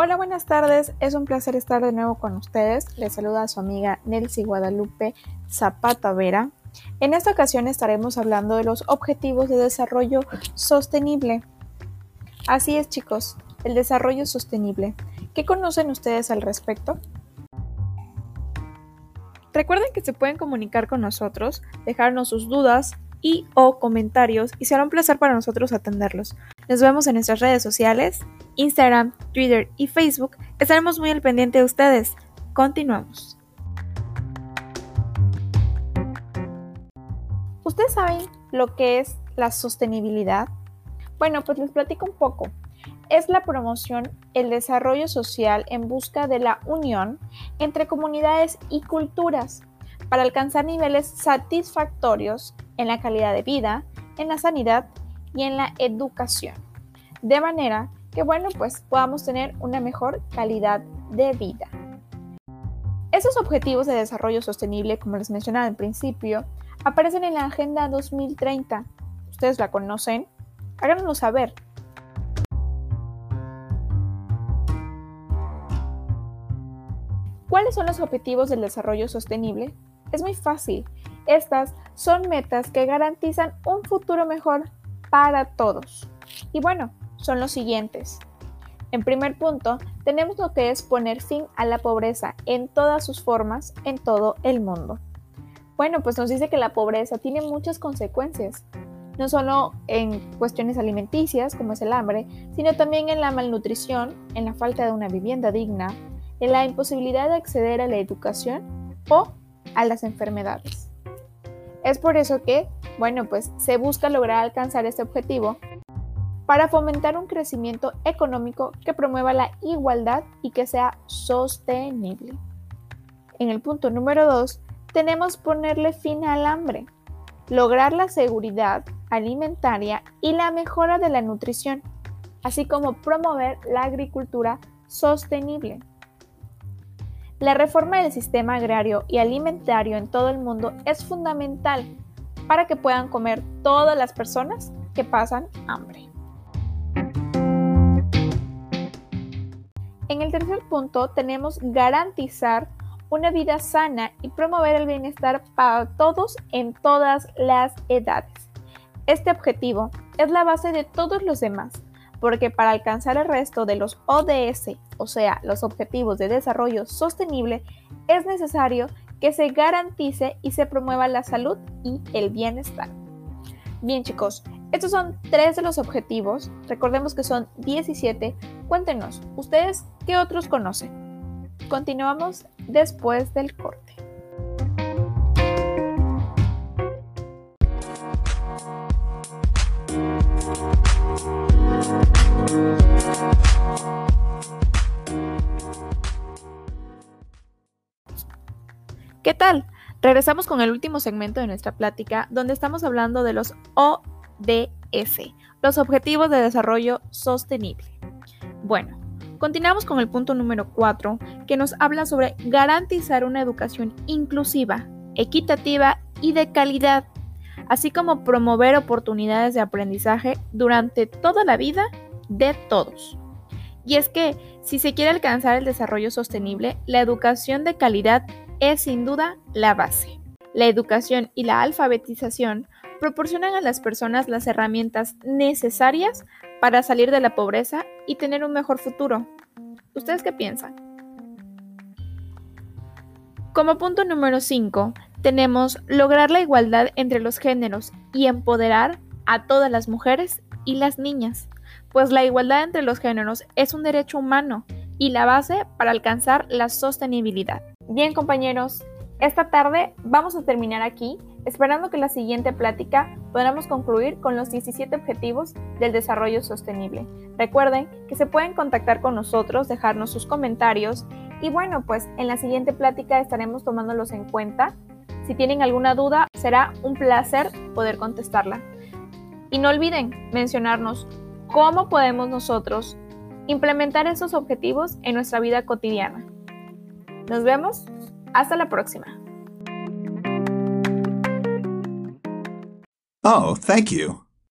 Hola, buenas tardes. Es un placer estar de nuevo con ustedes. Les saluda a su amiga Nelcy Guadalupe Zapata Vera. En esta ocasión estaremos hablando de los objetivos de desarrollo sostenible. Así es, chicos, el desarrollo sostenible. ¿Qué conocen ustedes al respecto? Recuerden que se pueden comunicar con nosotros, dejarnos sus dudas y o comentarios y será un placer para nosotros atenderlos. Nos vemos en nuestras redes sociales, Instagram, Twitter y Facebook. Estaremos muy al pendiente de ustedes. Continuamos. ¿Ustedes saben lo que es la sostenibilidad? Bueno, pues les platico un poco. Es la promoción, el desarrollo social en busca de la unión entre comunidades y culturas para alcanzar niveles satisfactorios en la calidad de vida, en la sanidad y en la educación. De manera que, bueno, pues podamos tener una mejor calidad de vida. Esos objetivos de desarrollo sostenible, como les mencionaba al principio, aparecen en la Agenda 2030. ¿Ustedes la conocen? Háganoslo saber. ¿Cuáles son los objetivos del desarrollo sostenible? Es muy fácil. Estas son metas que garantizan un futuro mejor para todos. Y bueno, son los siguientes. En primer punto, tenemos lo que es poner fin a la pobreza en todas sus formas en todo el mundo. Bueno, pues nos dice que la pobreza tiene muchas consecuencias, no solo en cuestiones alimenticias, como es el hambre, sino también en la malnutrición, en la falta de una vivienda digna, en la imposibilidad de acceder a la educación o a las enfermedades. Es por eso que, bueno, pues se busca lograr alcanzar este objetivo para fomentar un crecimiento económico que promueva la igualdad y que sea sostenible. En el punto número 2, tenemos ponerle fin al hambre, lograr la seguridad alimentaria y la mejora de la nutrición, así como promover la agricultura sostenible. La reforma del sistema agrario y alimentario en todo el mundo es fundamental para que puedan comer todas las personas que pasan hambre. En el tercer punto tenemos garantizar una vida sana y promover el bienestar para todos en todas las edades. Este objetivo es la base de todos los demás, porque para alcanzar el resto de los ODS, o sea, los Objetivos de Desarrollo Sostenible, es necesario que se garantice y se promueva la salud y el bienestar. Bien chicos, estos son tres de los objetivos, recordemos que son 17. Cuéntenos, ¿ustedes qué otros conocen? Continuamos después del corte. ¿Qué tal? Regresamos con el último segmento de nuestra plática, donde estamos hablando de los O DS, los Objetivos de Desarrollo Sostenible. Bueno, continuamos con el punto número 4, que nos habla sobre garantizar una educación inclusiva, equitativa y de calidad, así como promover oportunidades de aprendizaje durante toda la vida de todos. Y es que si se quiere alcanzar el desarrollo sostenible, la educación de calidad es sin duda la base. La educación y la alfabetización proporcionan a las personas las herramientas necesarias para salir de la pobreza y tener un mejor futuro. ¿Ustedes qué piensan? Como punto número 5, tenemos lograr la igualdad entre los géneros y empoderar a todas las mujeres y las niñas, pues la igualdad entre los géneros es un derecho humano y la base para alcanzar la sostenibilidad. Bien compañeros, esta tarde vamos a terminar aquí esperando que la siguiente plática podamos concluir con los 17 objetivos del desarrollo sostenible. Recuerden que se pueden contactar con nosotros, dejarnos sus comentarios y bueno, pues en la siguiente plática estaremos tomándolos en cuenta. Si tienen alguna duda, será un placer poder contestarla. Y no olviden mencionarnos cómo podemos nosotros implementar esos objetivos en nuestra vida cotidiana. Nos vemos. Hasta la próxima. Oh, thank you.